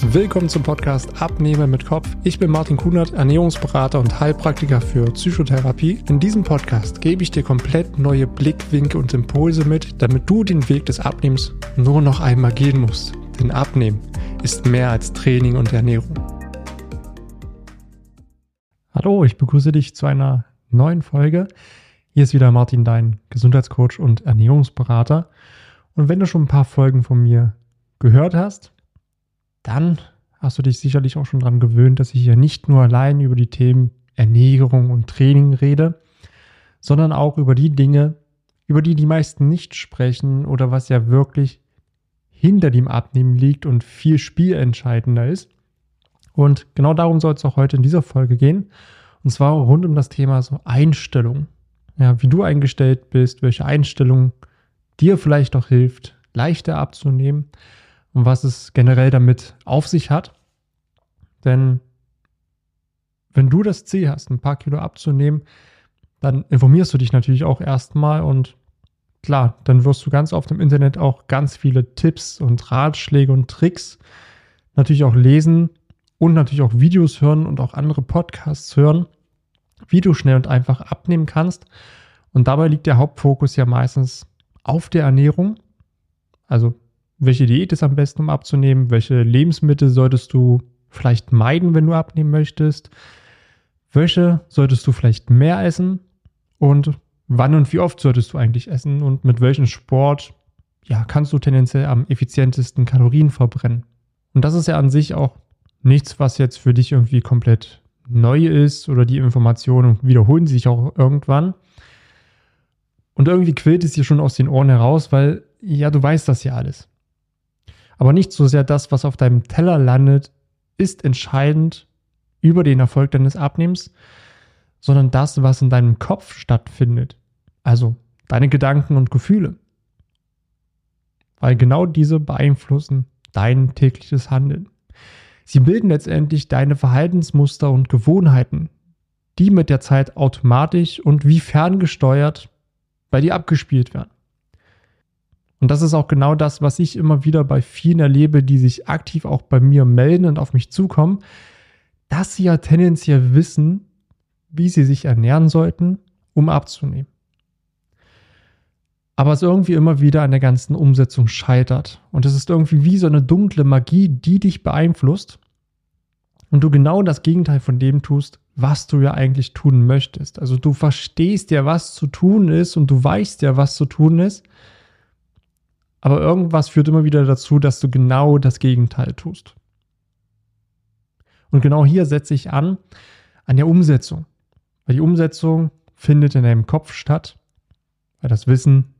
Willkommen zum Podcast Abnehmen mit Kopf. Ich bin Martin Kunert, Ernährungsberater und Heilpraktiker für Psychotherapie. In diesem Podcast gebe ich dir komplett neue Blickwinkel und Impulse mit, damit du den Weg des Abnehmens nur noch einmal gehen musst. Denn Abnehmen ist mehr als Training und Ernährung. Hallo, ich begrüße dich zu einer neuen Folge. Hier ist wieder Martin, dein Gesundheitscoach und Ernährungsberater. Und wenn du schon ein paar Folgen von mir gehört hast, dann hast du dich sicherlich auch schon daran gewöhnt, dass ich hier nicht nur allein über die Themen Ernährung und Training rede, sondern auch über die Dinge, über die die meisten nicht sprechen oder was ja wirklich hinter dem Abnehmen liegt und viel spielentscheidender ist. Und genau darum soll es auch heute in dieser Folge gehen. Und zwar rund um das Thema so Einstellung. Ja, wie du eingestellt bist, welche Einstellung dir vielleicht auch hilft, leichter abzunehmen und was es generell damit auf sich hat. Denn wenn du das Ziel hast, ein paar Kilo abzunehmen, dann informierst du dich natürlich auch erstmal und klar, dann wirst du ganz oft im Internet auch ganz viele Tipps und Ratschläge und Tricks natürlich auch lesen und natürlich auch Videos hören und auch andere Podcasts hören, wie du schnell und einfach abnehmen kannst. Und dabei liegt der Hauptfokus ja meistens auf der Ernährung. Also welche Diät ist am besten, um abzunehmen? Welche Lebensmittel solltest du vielleicht meiden, wenn du abnehmen möchtest? Welche solltest du vielleicht mehr essen? Und wann und wie oft solltest du eigentlich essen? Und mit welchem Sport ja, kannst du tendenziell am effizientesten Kalorien verbrennen? Und das ist ja an sich auch nichts, was jetzt für dich irgendwie komplett neu ist oder die Informationen wiederholen sich auch irgendwann. Und irgendwie quillt es dir schon aus den Ohren heraus, weil ja, du weißt das ja alles. Aber nicht so sehr das, was auf deinem Teller landet, ist entscheidend über den Erfolg deines Abnehmens, sondern das, was in deinem Kopf stattfindet. Also deine Gedanken und Gefühle. Weil genau diese beeinflussen dein tägliches Handeln. Sie bilden letztendlich deine Verhaltensmuster und Gewohnheiten, die mit der Zeit automatisch und wie ferngesteuert bei dir abgespielt werden. Und das ist auch genau das, was ich immer wieder bei vielen erlebe, die sich aktiv auch bei mir melden und auf mich zukommen, dass sie ja tendenziell wissen, wie sie sich ernähren sollten, um abzunehmen. Aber es irgendwie immer wieder an der ganzen Umsetzung scheitert. Und es ist irgendwie wie so eine dunkle Magie, die dich beeinflusst. Und du genau das Gegenteil von dem tust, was du ja eigentlich tun möchtest. Also du verstehst ja, was zu tun ist und du weißt ja, was zu tun ist. Aber irgendwas führt immer wieder dazu, dass du genau das Gegenteil tust. Und genau hier setze ich an, an der Umsetzung. Weil die Umsetzung findet in deinem Kopf statt. Weil das Wissen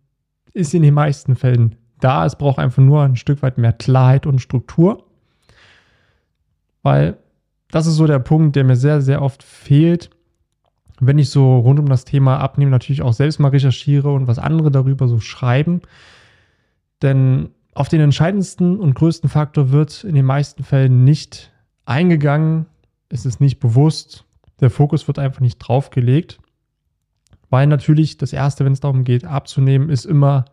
ist in den meisten Fällen da. Es braucht einfach nur ein Stück weit mehr Klarheit und Struktur. Weil das ist so der Punkt, der mir sehr, sehr oft fehlt, wenn ich so rund um das Thema Abnehmen natürlich auch selbst mal recherchiere und was andere darüber so schreiben denn auf den entscheidendsten und größten Faktor wird in den meisten Fällen nicht eingegangen, es ist nicht bewusst, der Fokus wird einfach nicht draufgelegt, weil natürlich das Erste, wenn es darum geht, abzunehmen, ist immer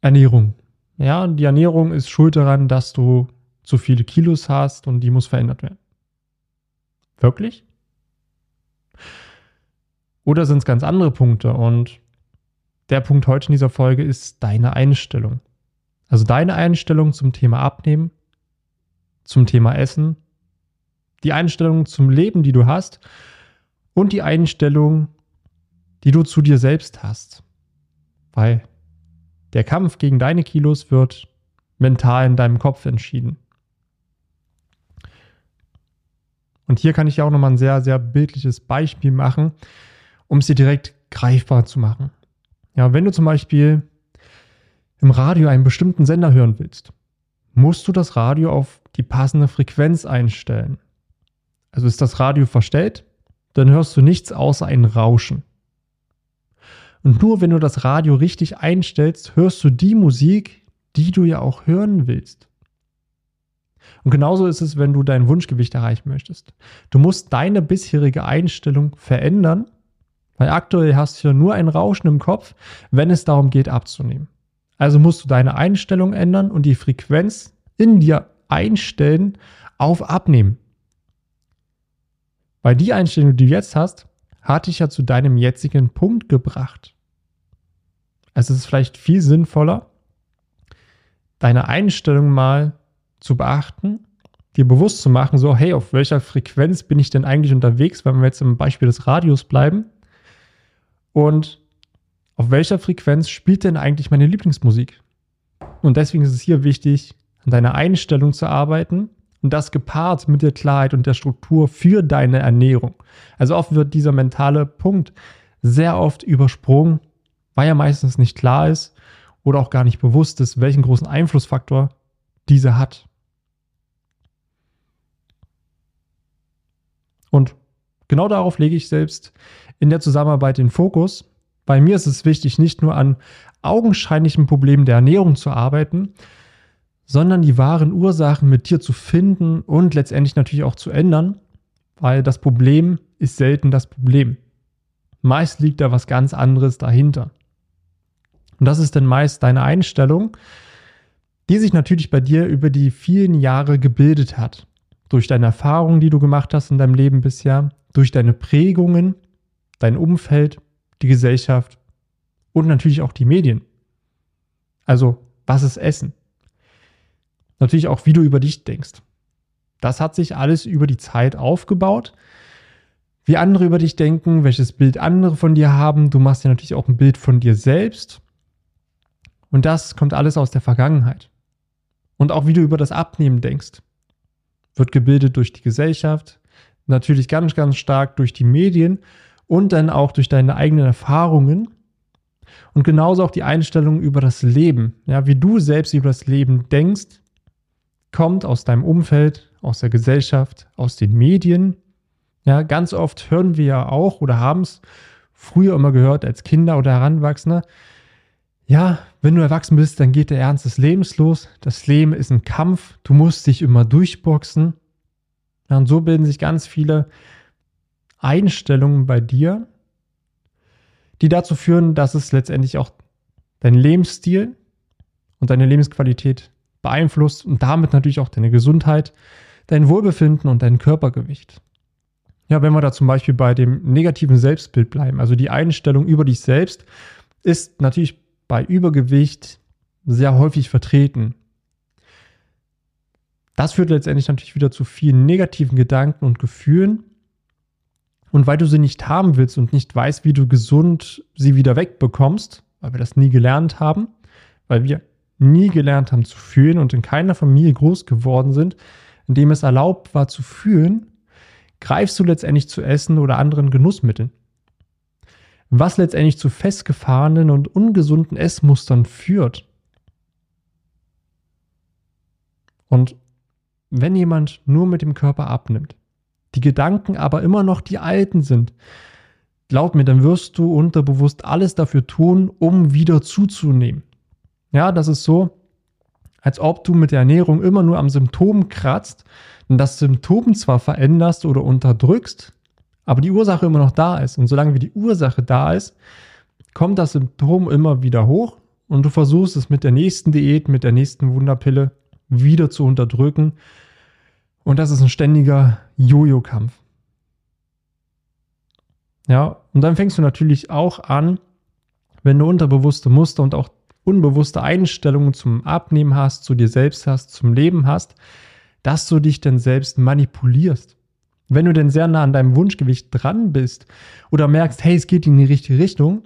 Ernährung. Ja, die Ernährung ist schuld daran, dass du zu viele Kilos hast und die muss verändert werden. Wirklich? Oder sind es ganz andere Punkte? Und der Punkt heute in dieser Folge ist deine Einstellung. Also deine Einstellung zum Thema Abnehmen, zum Thema Essen, die Einstellung zum Leben, die du hast und die Einstellung, die du zu dir selbst hast. Weil der Kampf gegen deine Kilos wird mental in deinem Kopf entschieden. Und hier kann ich ja auch nochmal ein sehr, sehr bildliches Beispiel machen, um es dir direkt greifbar zu machen. Ja, wenn du zum Beispiel im Radio einen bestimmten Sender hören willst, musst du das Radio auf die passende Frequenz einstellen. Also ist das Radio verstellt, dann hörst du nichts außer ein Rauschen. Und nur wenn du das Radio richtig einstellst, hörst du die Musik, die du ja auch hören willst. Und genauso ist es, wenn du dein Wunschgewicht erreichen möchtest. Du musst deine bisherige Einstellung verändern, weil aktuell hast du ja nur ein Rauschen im Kopf, wenn es darum geht abzunehmen. Also musst du deine Einstellung ändern und die Frequenz in dir einstellen auf Abnehmen. Weil die Einstellung, die du jetzt hast, hat dich ja zu deinem jetzigen Punkt gebracht. Also es ist vielleicht viel sinnvoller, deine Einstellung mal zu beachten, dir bewusst zu machen, so, hey, auf welcher Frequenz bin ich denn eigentlich unterwegs, wenn wir jetzt im Beispiel des Radios bleiben? Und auf welcher Frequenz spielt denn eigentlich meine Lieblingsmusik? Und deswegen ist es hier wichtig, an deiner Einstellung zu arbeiten und das gepaart mit der Klarheit und der Struktur für deine Ernährung. Also oft wird dieser mentale Punkt sehr oft übersprungen, weil er meistens nicht klar ist oder auch gar nicht bewusst ist, welchen großen Einflussfaktor diese hat. Und genau darauf lege ich selbst in der Zusammenarbeit den Fokus. Bei mir ist es wichtig, nicht nur an augenscheinlichen Problemen der Ernährung zu arbeiten, sondern die wahren Ursachen mit dir zu finden und letztendlich natürlich auch zu ändern, weil das Problem ist selten das Problem. Meist liegt da was ganz anderes dahinter. Und das ist dann meist deine Einstellung, die sich natürlich bei dir über die vielen Jahre gebildet hat. Durch deine Erfahrungen, die du gemacht hast in deinem Leben bisher, durch deine Prägungen, dein Umfeld, die Gesellschaft und natürlich auch die Medien. Also, was ist Essen? natürlich auch, wie du über dich denkst. Das hat sich alles über die Zeit aufgebaut. Wie andere über dich denken, welches Bild andere von dir haben. Du machst ja natürlich auch ein Bild von dir selbst. Und das kommt alles aus der Vergangenheit. Und auch wie du über das Abnehmen denkst, wird gebildet durch die Gesellschaft, natürlich ganz, ganz stark durch die Medien und dann auch durch deine eigenen Erfahrungen. Und genauso auch die Einstellung über das Leben. Ja, wie du selbst über das Leben denkst, kommt aus deinem Umfeld, aus der Gesellschaft, aus den Medien. Ja, ganz oft hören wir ja auch oder haben es früher immer gehört als Kinder oder Heranwachsende. Ja, wenn du erwachsen bist, dann geht der Ernst des Lebens los. Das Leben ist ein Kampf. Du musst dich immer durchboxen. Ja, und so bilden sich ganz viele Einstellungen bei dir, die dazu führen, dass es letztendlich auch dein Lebensstil und deine Lebensqualität beeinflusst und damit natürlich auch deine Gesundheit, dein Wohlbefinden und dein Körpergewicht. Ja, wenn wir da zum Beispiel bei dem negativen Selbstbild bleiben, also die Einstellung über dich selbst, ist natürlich bei Übergewicht sehr häufig vertreten. Das führt letztendlich natürlich wieder zu vielen negativen Gedanken und Gefühlen. Und weil du sie nicht haben willst und nicht weißt, wie du gesund sie wieder wegbekommst, weil wir das nie gelernt haben, weil wir nie gelernt haben zu fühlen und in keiner Familie groß geworden sind, in dem es erlaubt war zu fühlen, greifst du letztendlich zu Essen oder anderen Genussmitteln. Was letztendlich zu festgefahrenen und ungesunden Essmustern führt. Und wenn jemand nur mit dem Körper abnimmt, die Gedanken aber immer noch die alten sind, glaub mir, dann wirst du unterbewusst alles dafür tun, um wieder zuzunehmen. Ja, das ist so, als ob du mit der Ernährung immer nur am Symptom kratzt und das Symptom zwar veränderst oder unterdrückst, aber die Ursache immer noch da ist. Und solange wie die Ursache da ist, kommt das Symptom immer wieder hoch und du versuchst es mit der nächsten Diät, mit der nächsten Wunderpille wieder zu unterdrücken. Und das ist ein ständiger Jojo-Kampf. Ja, und dann fängst du natürlich auch an, wenn du unterbewusste Muster und auch unbewusste Einstellungen zum Abnehmen hast, zu dir selbst hast, zum Leben hast, dass du dich denn selbst manipulierst. Wenn du denn sehr nah an deinem Wunschgewicht dran bist oder merkst, hey, es geht in die richtige Richtung,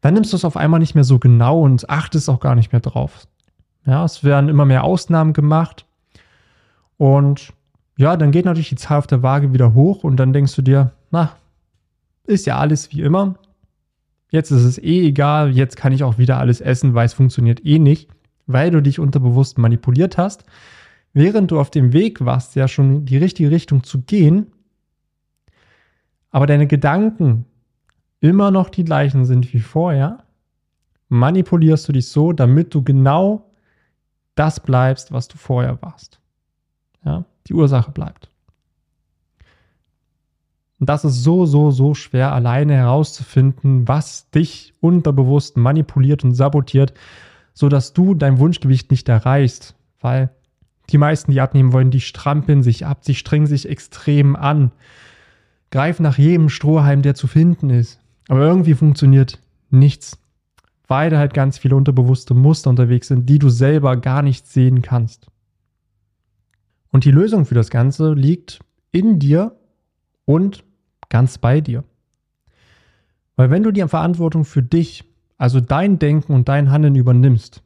dann nimmst du es auf einmal nicht mehr so genau und achtest auch gar nicht mehr drauf. Ja, es werden immer mehr Ausnahmen gemacht und ja, dann geht natürlich die Zahl auf der Waage wieder hoch und dann denkst du dir, na, ist ja alles wie immer. Jetzt ist es eh egal, jetzt kann ich auch wieder alles essen, weil es funktioniert eh nicht, weil du dich unterbewusst manipuliert hast, während du auf dem Weg warst, ja schon in die richtige Richtung zu gehen, aber deine Gedanken immer noch die gleichen sind wie vorher, manipulierst du dich so, damit du genau das bleibst, was du vorher warst. Ja, die Ursache bleibt. Und das ist so, so, so schwer alleine herauszufinden, was dich unterbewusst manipuliert und sabotiert, sodass du dein Wunschgewicht nicht erreichst, weil Die meisten, die abnehmen wollen, die strampeln sich ab, sie strengen sich extrem an, greifen nach jedem Strohhalm, der zu finden ist. Aber irgendwie funktioniert nichts, weil da halt ganz viele unterbewusste Muster unterwegs sind, die du selber gar nicht sehen kannst. Und die Lösung für das Ganze liegt in dir und ganz bei dir. Weil wenn du die Verantwortung für dich, also dein Denken und dein Handeln übernimmst,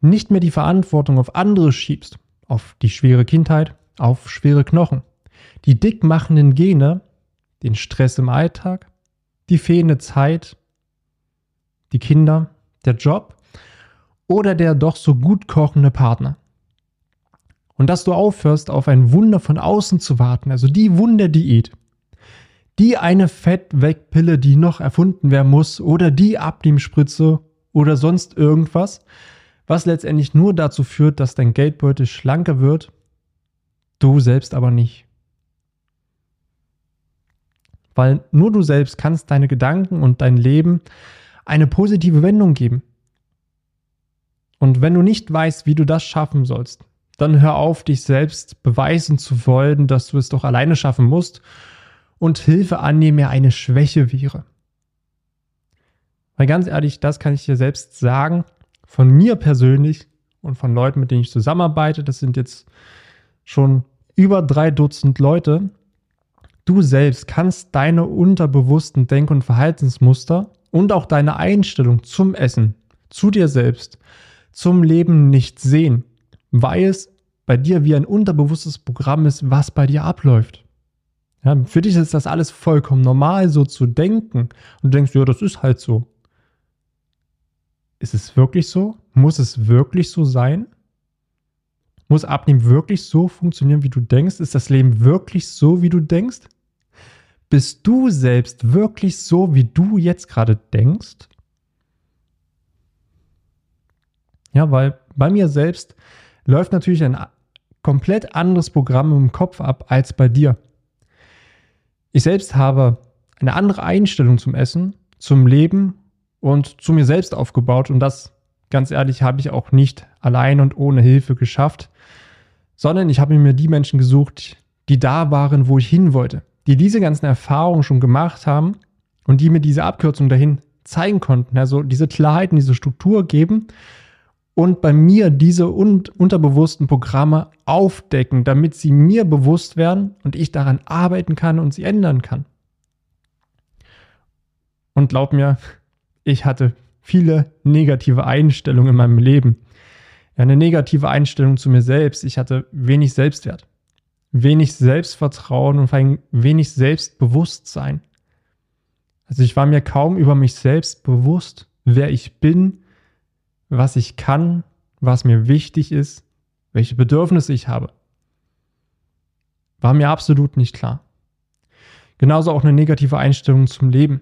nicht mehr die Verantwortung auf andere schiebst, auf die schwere Kindheit, auf schwere Knochen, die dickmachenden Gene, den Stress im Alltag, die fehlende Zeit, die Kinder, der Job oder der doch so gut kochende Partner. Und dass du aufhörst, auf ein Wunder von außen zu warten, also die Wunderdiät, die eine Fettwegpille, die noch erfunden werden muss, oder die Abnehmspritze oder sonst irgendwas, was letztendlich nur dazu führt, dass dein Geldbeutel schlanker wird, du selbst aber nicht. Weil nur du selbst kannst deine Gedanken und dein Leben eine positive Wendung geben. Und wenn du nicht weißt, wie du das schaffen sollst, dann hör auf, dich selbst beweisen zu wollen, dass du es doch alleine schaffen musst und Hilfe annehmen ja eine Schwäche wäre. Weil ganz ehrlich, das kann ich dir selbst sagen, von mir persönlich und von Leuten, mit denen ich zusammenarbeite, das sind jetzt schon über drei Dutzend Leute, du selbst kannst deine unterbewussten Denk- und Verhaltensmuster und auch deine Einstellung zum Essen, zu dir selbst, zum Leben nicht sehen, weil es bei dir wie ein unterbewusstes Programm ist, was bei dir abläuft. Ja, für dich ist das alles vollkommen normal, so zu denken. Und du denkst, ja, das ist halt so. Ist es wirklich so? Muss es wirklich so sein? Muss Abnehmen wirklich so funktionieren, wie du denkst? Ist das Leben wirklich so, wie du denkst? Bist du selbst wirklich so, wie du jetzt gerade denkst? Ja, weil bei mir selbst läuft natürlich ein komplett anderes Programm im Kopf ab als bei dir. Ich selbst habe eine andere Einstellung zum Essen, zum Leben und zu mir selbst aufgebaut. Und das, ganz ehrlich, habe ich auch nicht allein und ohne Hilfe geschafft, sondern ich habe mir die Menschen gesucht, die da waren, wo ich hin wollte, die diese ganzen Erfahrungen schon gemacht haben und die mir diese Abkürzung dahin zeigen konnten, also diese Klarheit und diese Struktur geben und bei mir diese un unterbewussten Programme aufdecken, damit sie mir bewusst werden und ich daran arbeiten kann und sie ändern kann. Und glaub mir, ich hatte viele negative Einstellungen in meinem Leben. Eine negative Einstellung zu mir selbst. Ich hatte wenig Selbstwert, wenig Selbstvertrauen und vor allem wenig Selbstbewusstsein. Also ich war mir kaum über mich selbst bewusst, wer ich bin, was ich kann, was mir wichtig ist, welche Bedürfnisse ich habe. War mir absolut nicht klar. Genauso auch eine negative Einstellung zum Leben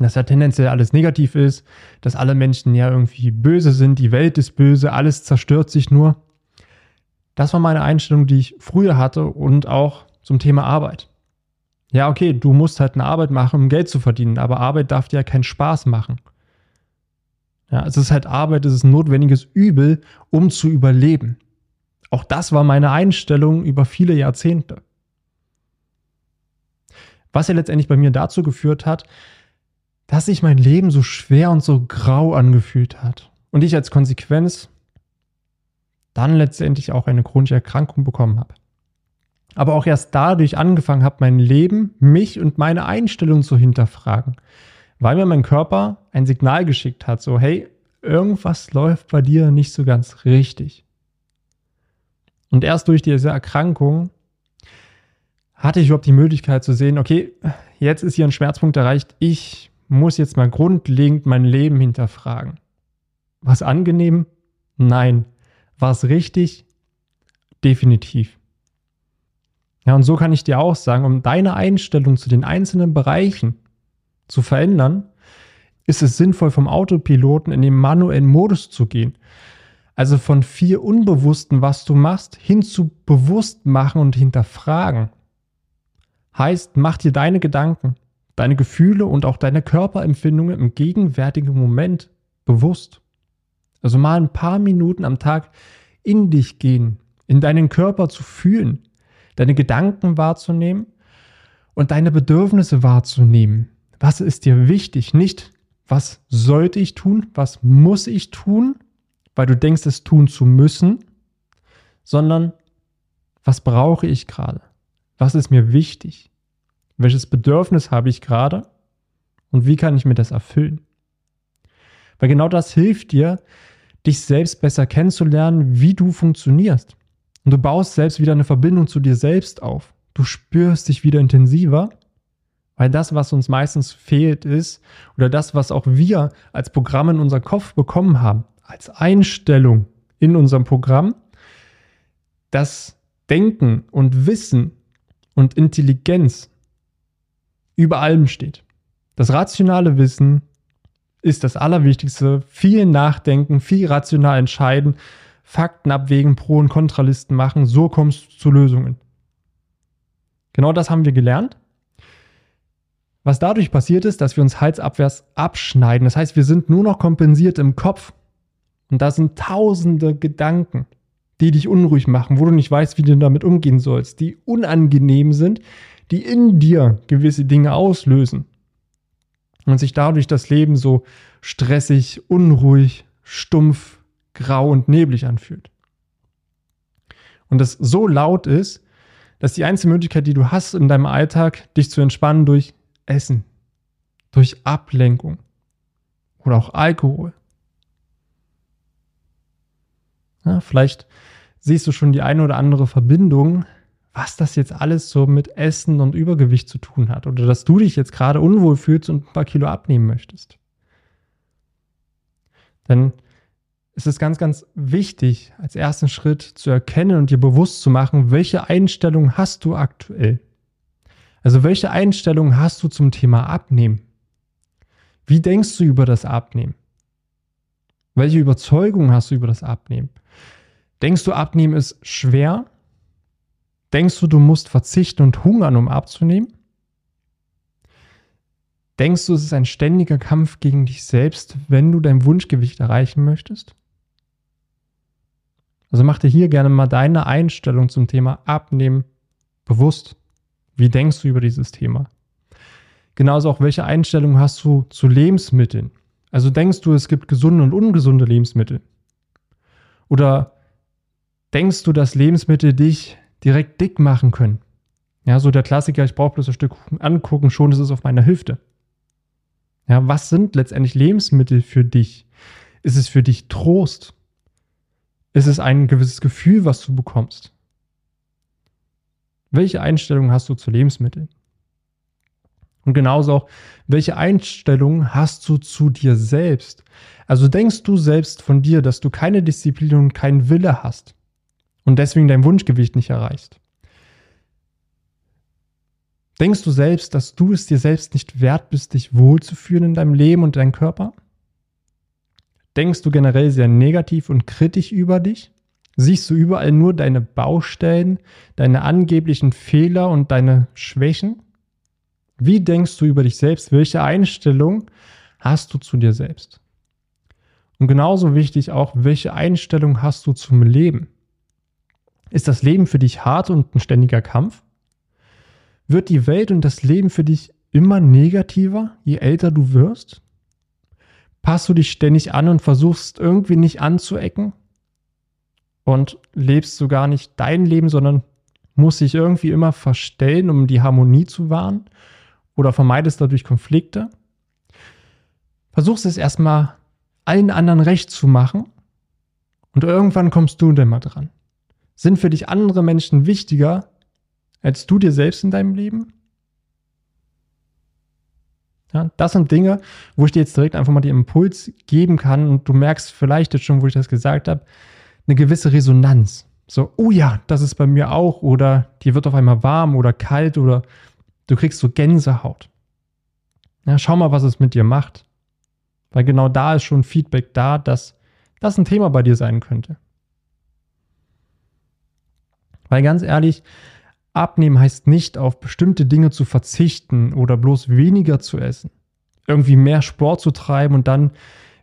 dass ja tendenziell alles negativ ist, dass alle Menschen ja irgendwie böse sind, die Welt ist böse, alles zerstört sich nur. Das war meine Einstellung, die ich früher hatte und auch zum Thema Arbeit. Ja, okay, du musst halt eine Arbeit machen, um Geld zu verdienen, aber Arbeit darf dir ja keinen Spaß machen. Ja, es ist halt Arbeit, es ist ein notwendiges Übel, um zu überleben. Auch das war meine Einstellung über viele Jahrzehnte. Was ja letztendlich bei mir dazu geführt hat, dass sich mein Leben so schwer und so grau angefühlt hat. Und ich als Konsequenz dann letztendlich auch eine chronische Erkrankung bekommen habe. Aber auch erst dadurch angefangen habe, mein Leben, mich und meine Einstellung zu hinterfragen. Weil mir mein Körper ein Signal geschickt hat, so hey, irgendwas läuft bei dir nicht so ganz richtig. Und erst durch diese Erkrankung hatte ich überhaupt die Möglichkeit zu sehen, okay, jetzt ist hier ein Schmerzpunkt erreicht, ich muss jetzt mal grundlegend mein Leben hinterfragen. War es angenehm? Nein. War es richtig? Definitiv. Ja, und so kann ich dir auch sagen, um deine Einstellung zu den einzelnen Bereichen zu verändern, ist es sinnvoll, vom Autopiloten in den manuellen Modus zu gehen. Also von vier Unbewussten, was du machst, hin zu bewusst machen und hinterfragen. Heißt, mach dir deine Gedanken, deine Gefühle und auch deine Körperempfindungen im gegenwärtigen Moment bewusst. Also mal ein paar Minuten am Tag in dich gehen, in deinen Körper zu fühlen, deine Gedanken wahrzunehmen und deine Bedürfnisse wahrzunehmen. Was ist dir wichtig? Nicht, was sollte ich tun, was muss ich tun, weil du denkst, es tun zu müssen, sondern was brauche ich gerade? Was ist mir wichtig? Welches Bedürfnis habe ich gerade? Und wie kann ich mir das erfüllen? Weil genau das hilft dir, dich selbst besser kennenzulernen, wie du funktionierst. Und du baust selbst wieder eine Verbindung zu dir selbst auf. Du spürst dich wieder intensiver, weil das, was uns meistens fehlt, ist, oder das, was auch wir als Programm in unser Kopf bekommen haben, als Einstellung in unserem Programm, dass Denken und Wissen und Intelligenz über allem steht. Das rationale Wissen ist das Allerwichtigste. Viel nachdenken, viel rational entscheiden, Fakten abwägen, Pro- und Kontralisten machen, so kommst du zu Lösungen. Genau das haben wir gelernt. Was dadurch passiert ist, dass wir uns halsabwärts abschneiden. Das heißt, wir sind nur noch kompensiert im Kopf. Und da sind tausende Gedanken, die dich unruhig machen, wo du nicht weißt, wie du damit umgehen sollst, die unangenehm sind, die in dir gewisse Dinge auslösen und sich dadurch das Leben so stressig, unruhig, stumpf, grau und neblig anfühlt. Und das so laut ist, dass die einzige Möglichkeit, die du hast in deinem Alltag, dich zu entspannen durch Essen, durch Ablenkung oder auch Alkohol. Ja, vielleicht siehst du schon die eine oder andere Verbindung was das jetzt alles so mit Essen und Übergewicht zu tun hat oder dass du dich jetzt gerade unwohl fühlst und ein paar Kilo abnehmen möchtest. Denn es ist ganz, ganz wichtig, als ersten Schritt zu erkennen und dir bewusst zu machen, welche Einstellung hast du aktuell. Also welche Einstellung hast du zum Thema Abnehmen? Wie denkst du über das Abnehmen? Welche Überzeugung hast du über das Abnehmen? Denkst du, Abnehmen ist schwer Denkst du, du musst verzichten und hungern, um abzunehmen? Denkst du, es ist ein ständiger Kampf gegen dich selbst, wenn du dein Wunschgewicht erreichen möchtest? Also mach dir hier gerne mal deine Einstellung zum Thema Abnehmen bewusst. Wie denkst du über dieses Thema? Genauso auch, welche Einstellung hast du zu Lebensmitteln? Also denkst du, es gibt gesunde und ungesunde Lebensmittel? Oder denkst du, dass Lebensmittel dich direkt dick machen können. Ja, so der Klassiker, ich brauche bloß ein Stück angucken, schon ist es auf meiner Hüfte. Ja, was sind letztendlich Lebensmittel für dich? Ist es für dich Trost? Ist es ein gewisses Gefühl, was du bekommst? Welche Einstellung hast du zu Lebensmitteln? Und genauso auch, welche Einstellung hast du zu dir selbst? Also denkst du selbst von dir, dass du keine Disziplin und keinen Wille hast? und deswegen dein Wunschgewicht nicht erreichst? Denkst du selbst, dass du es dir selbst nicht wert bist, dich wohlzufühlen in deinem Leben und deinem Körper? Denkst du generell sehr negativ und kritisch über dich? Siehst du überall nur deine Baustellen, deine angeblichen Fehler und deine Schwächen? Wie denkst du über dich selbst? Welche Einstellung hast du zu dir selbst? Und genauso wichtig auch, welche Einstellung hast du zum Leben? Ist das Leben für dich hart und ein ständiger Kampf? Wird die Welt und das Leben für dich immer negativer, je älter du wirst? Passt du dich ständig an und versuchst irgendwie nicht anzuecken? Und lebst du gar nicht dein Leben, sondern musst dich irgendwie immer verstellen, um die Harmonie zu wahren? Oder vermeidest dadurch Konflikte? Versuchst es erstmal allen anderen recht zu machen und irgendwann kommst du dann mal dran. Sind für dich andere Menschen wichtiger als du dir selbst in deinem Leben? Ja, das sind Dinge, wo ich dir jetzt direkt einfach mal den Impuls geben kann und du merkst vielleicht jetzt schon, wo ich das gesagt habe, eine gewisse Resonanz. So, oh ja, das ist bei mir auch oder dir wird auf einmal warm oder kalt oder du kriegst so Gänsehaut. Ja, schau mal, was es mit dir macht. Weil genau da ist schon Feedback da, dass das ein Thema bei dir sein könnte. Weil ganz ehrlich, abnehmen heißt nicht, auf bestimmte Dinge zu verzichten oder bloß weniger zu essen. Irgendwie mehr Sport zu treiben und dann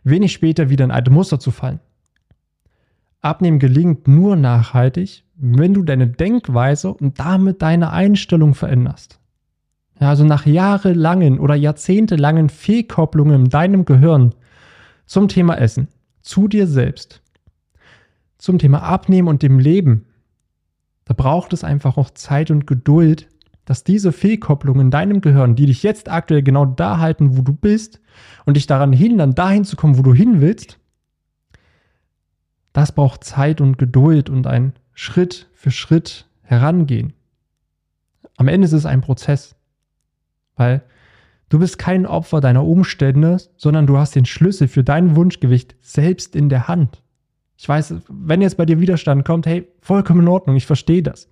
wenig später wieder in alte Muster zu fallen. Abnehmen gelingt nur nachhaltig, wenn du deine Denkweise und damit deine Einstellung veränderst. Ja, also nach jahrelangen oder jahrzehntelangen Fehlkopplungen in deinem Gehirn zum Thema Essen, zu dir selbst, zum Thema Abnehmen und dem Leben, da braucht es einfach auch Zeit und Geduld, dass diese Fehlkopplungen in deinem Gehirn, die dich jetzt aktuell genau da halten, wo du bist und dich daran hindern, dahin zu kommen, wo du hin willst, das braucht Zeit und Geduld und ein Schritt für Schritt herangehen. Am Ende ist es ein Prozess, weil du bist kein Opfer deiner Umstände, sondern du hast den Schlüssel für dein Wunschgewicht selbst in der Hand. Ich weiß, wenn jetzt bei dir Widerstand kommt, hey, vollkommen in Ordnung, ich verstehe das.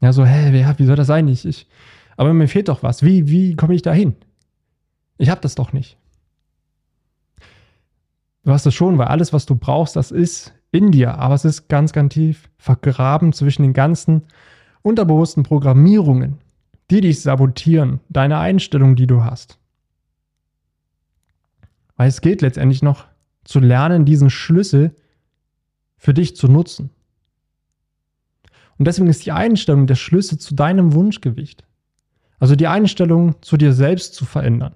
Ja, so, hä, ja, wie soll das sein? Ich, ich, aber mir fehlt doch was. Wie, wie komme ich da hin? Ich habe das doch nicht. Du hast es schon, weil alles, was du brauchst, das ist in dir, aber es ist ganz, ganz tief vergraben zwischen den ganzen unterbewussten Programmierungen, die dich sabotieren, deine Einstellung, die du hast. Weil es geht letztendlich noch zu lernen, diesen Schlüssel für dich zu nutzen. Und deswegen ist die Einstellung der Schlüssel zu deinem Wunschgewicht. Also die Einstellung zu dir selbst zu verändern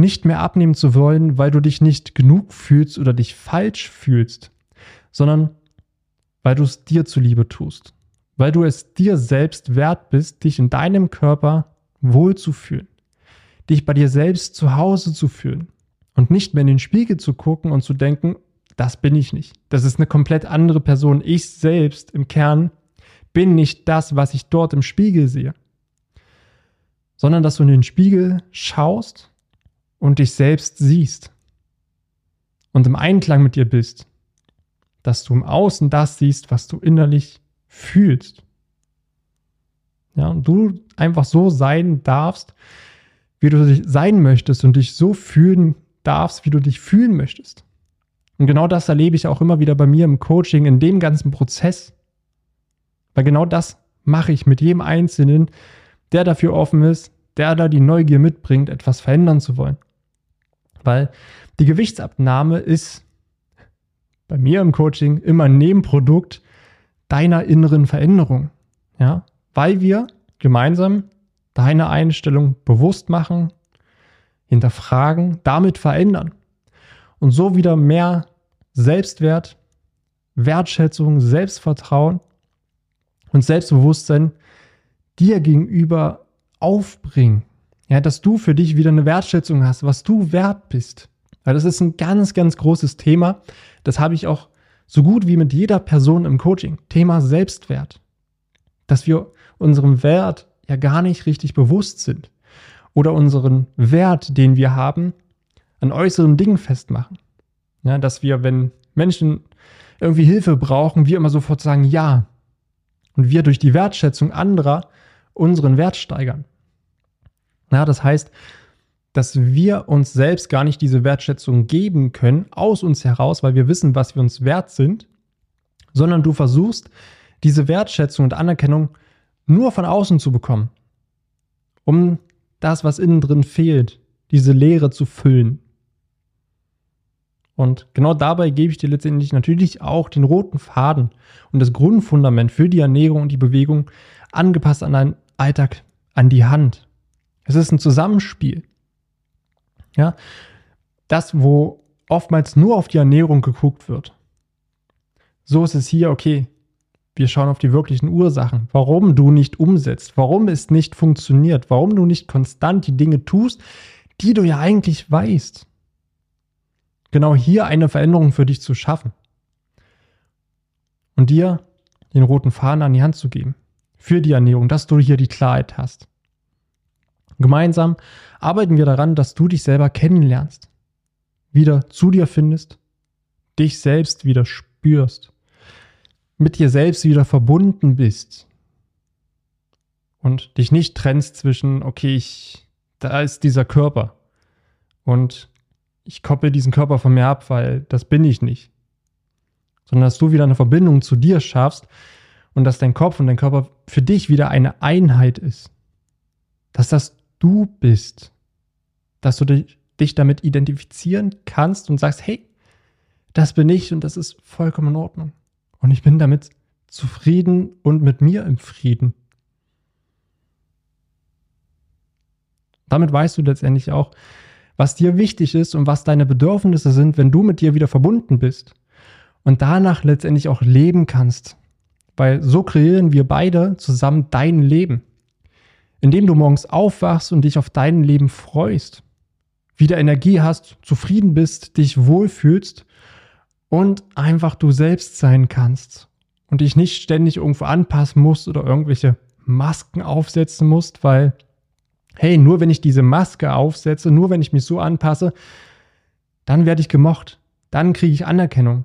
nicht mehr abnehmen zu wollen, weil du dich nicht genug fühlst oder dich falsch fühlst, sondern weil du es dir zuliebe tust, weil du es dir selbst wert bist, dich in deinem Körper wohlzufühlen, dich bei dir selbst zu Hause zu fühlen und nicht mehr in den Spiegel zu gucken und zu denken, das bin ich nicht. Das ist eine komplett andere Person. Ich selbst im Kern bin nicht das, was ich dort im Spiegel sehe, sondern dass du in den Spiegel schaust und dich selbst siehst und im Einklang mit dir bist, dass du im Außen das siehst, was du innerlich fühlst. Ja, und du einfach so sein darfst, wie du sein möchtest und dich so fühlen darfst, wie du dich fühlen möchtest. Und genau das erlebe ich auch immer wieder bei mir im Coaching, in dem ganzen Prozess. Weil genau das mache ich mit jedem Einzelnen, der dafür offen ist, der da die Neugier mitbringt, etwas verändern zu wollen. Weil die Gewichtsabnahme ist bei mir im Coaching immer ein Nebenprodukt deiner inneren Veränderung. Ja, weil wir gemeinsam deine Einstellung bewusst machen, hinterfragen, damit verändern und so wieder mehr Selbstwert, Wertschätzung, Selbstvertrauen und Selbstbewusstsein dir gegenüber aufbringen. Ja, dass du für dich wieder eine Wertschätzung hast, was du wert bist. Weil das ist ein ganz, ganz großes Thema. Das habe ich auch so gut wie mit jeder Person im Coaching. Thema Selbstwert. Dass wir unserem Wert ja gar nicht richtig bewusst sind. Oder unseren Wert, den wir haben, an äußeren Dingen festmachen. Ja, dass wir, wenn Menschen irgendwie Hilfe brauchen, wir immer sofort sagen ja. Und wir durch die Wertschätzung anderer unseren Wert steigern. Ja, das heißt, dass wir uns selbst gar nicht diese Wertschätzung geben können aus uns heraus, weil wir wissen, was wir uns wert sind, sondern du versuchst, diese Wertschätzung und Anerkennung nur von außen zu bekommen, um das, was innen drin fehlt, diese Leere zu füllen. Und genau dabei gebe ich dir letztendlich natürlich auch den roten Faden und das Grundfundament für die Ernährung und die Bewegung angepasst an deinen Alltag an die Hand. Es ist ein Zusammenspiel. Ja, das, wo oftmals nur auf die Ernährung geguckt wird. So ist es hier, okay, wir schauen auf die wirklichen Ursachen, warum du nicht umsetzt, warum es nicht funktioniert, warum du nicht konstant die Dinge tust, die du ja eigentlich weißt. Genau hier eine Veränderung für dich zu schaffen. Und dir den roten Faden an die Hand zu geben. Für die Ernährung, dass du hier die Klarheit hast. Gemeinsam arbeiten wir daran, dass du dich selber kennenlernst, wieder zu dir findest, dich selbst wieder spürst, mit dir selbst wieder verbunden bist und dich nicht trennst zwischen, okay, ich, da ist dieser Körper und ich koppel diesen Körper von mir ab, weil das bin ich nicht. Sondern dass du wieder eine Verbindung zu dir schaffst und dass dein Kopf und dein Körper für dich wieder eine Einheit ist. Dass das du bist, dass du dich, damit identifizieren kannst und sagst, hey, Das bin ich und das ist vollkommen in Ordnung. Und ich bin damit zufrieden und mit mir im Frieden. Damit weißt du letztendlich auch, was dir wichtig ist und was deine Bedürfnisse sind, wenn du mit dir wieder verbunden bist. Und danach letztendlich auch leben kannst. Weil so kreieren wir beide zusammen dein Leben. Indem du morgens aufwachst und dich auf dein Leben freust. Wieder Energie hast, zufrieden bist, dich wohlfühlst und einfach du selbst sein kannst. Und dich nicht ständig irgendwo anpassen musst oder irgendwelche Masken aufsetzen musst, weil hey, nur wenn ich diese Maske aufsetze, nur wenn ich mich so anpasse, dann werde ich gemocht. Dann kriege ich Anerkennung.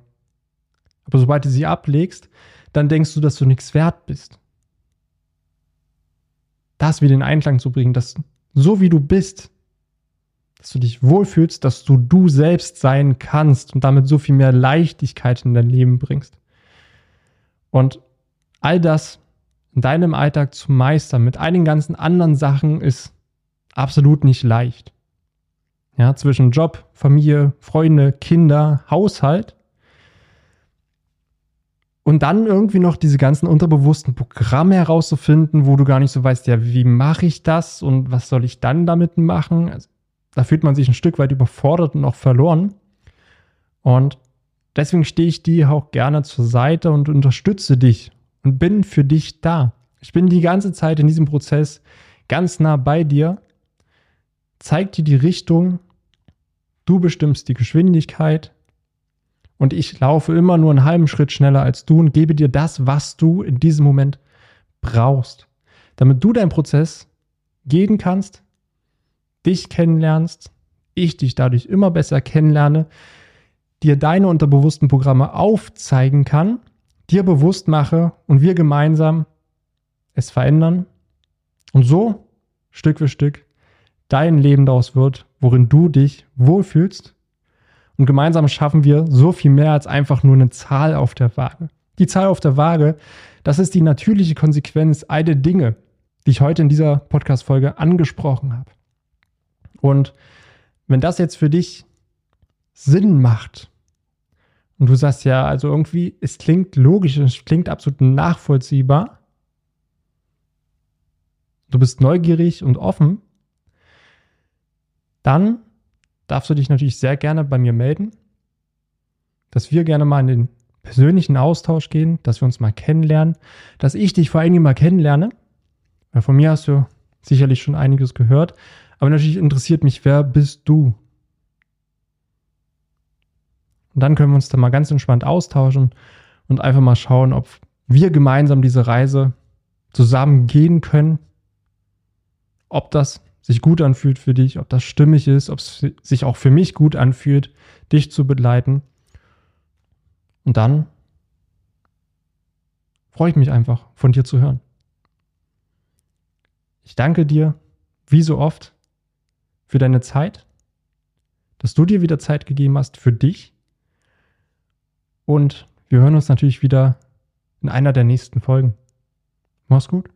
Aber sobald du sie ablegst, dann denkst du, dass du nichts wert bist. Das wieder in Einklang zu bringen, dass so wie du bist, dass du dich wohlfühlst, dass du du selbst sein kannst und damit so viel mehr Leichtigkeit in dein Leben bringst. Und all das in deinem Alltag zu meistern mit all den ganzen anderen Sachen ist absolut nicht leicht. Ja, zwischen Job, Familie, Freunde, Kinder, Haushalt. Und dann irgendwie noch diese ganzen unterbewussten Programme herauszufinden, wo du gar nicht so weißt, ja, wie mache ich das und was soll ich dann damit machen? Also, da fühlt man sich ein Stück weit überfordert und auch verloren. Und deswegen stehe ich dir auch gerne zur Seite und unterstütze dich und bin für dich da. Ich bin die ganze Zeit in diesem Prozess ganz nah bei dir zeigt dir die Richtung, du bestimmst die Geschwindigkeit und ich laufe immer nur einen halben Schritt schneller als du und gebe dir das, was du in diesem Moment brauchst, damit du deinen Prozess gehen kannst, dich kennenlernst, ich dich dadurch immer besser kennenlerne, dir deine unterbewussten Programme aufzeigen kann, dir bewusst mache und wir gemeinsam es verändern und so Stück für Stück dein Leben daraus wird, worin du dich wohlfühlst. Und gemeinsam schaffen wir so viel mehr als einfach nur eine Zahl auf der Waage. Die Zahl auf der Waage, das ist die natürliche Konsequenz all der Dinge, die ich heute in dieser Podcast-Folge angesprochen habe. Und wenn das jetzt für dich Sinn macht und du sagst ja, also irgendwie, es klingt logisch, es klingt absolut nachvollziehbar, du bist neugierig und offen, dann darfst du dich natürlich sehr gerne bei mir melden, dass wir gerne mal in den persönlichen Austausch gehen, dass wir uns mal kennenlernen, dass ich dich vor allen Dingen mal kennenlerne. Weil von mir hast du sicherlich schon einiges gehört, aber natürlich interessiert mich, wer bist du? Und dann können wir uns da mal ganz entspannt austauschen und einfach mal schauen, ob wir gemeinsam diese Reise zusammen gehen können, ob das sich gut anfühlt für dich, ob das stimmig ist, ob es sich auch für mich gut anfühlt, dich zu begleiten. Und dann freue ich mich einfach, von dir zu hören. Ich danke dir, wie so oft, für deine Zeit, dass du dir wieder Zeit gegeben hast für dich. Und wir hören uns natürlich wieder in einer der nächsten Folgen. Mach's gut.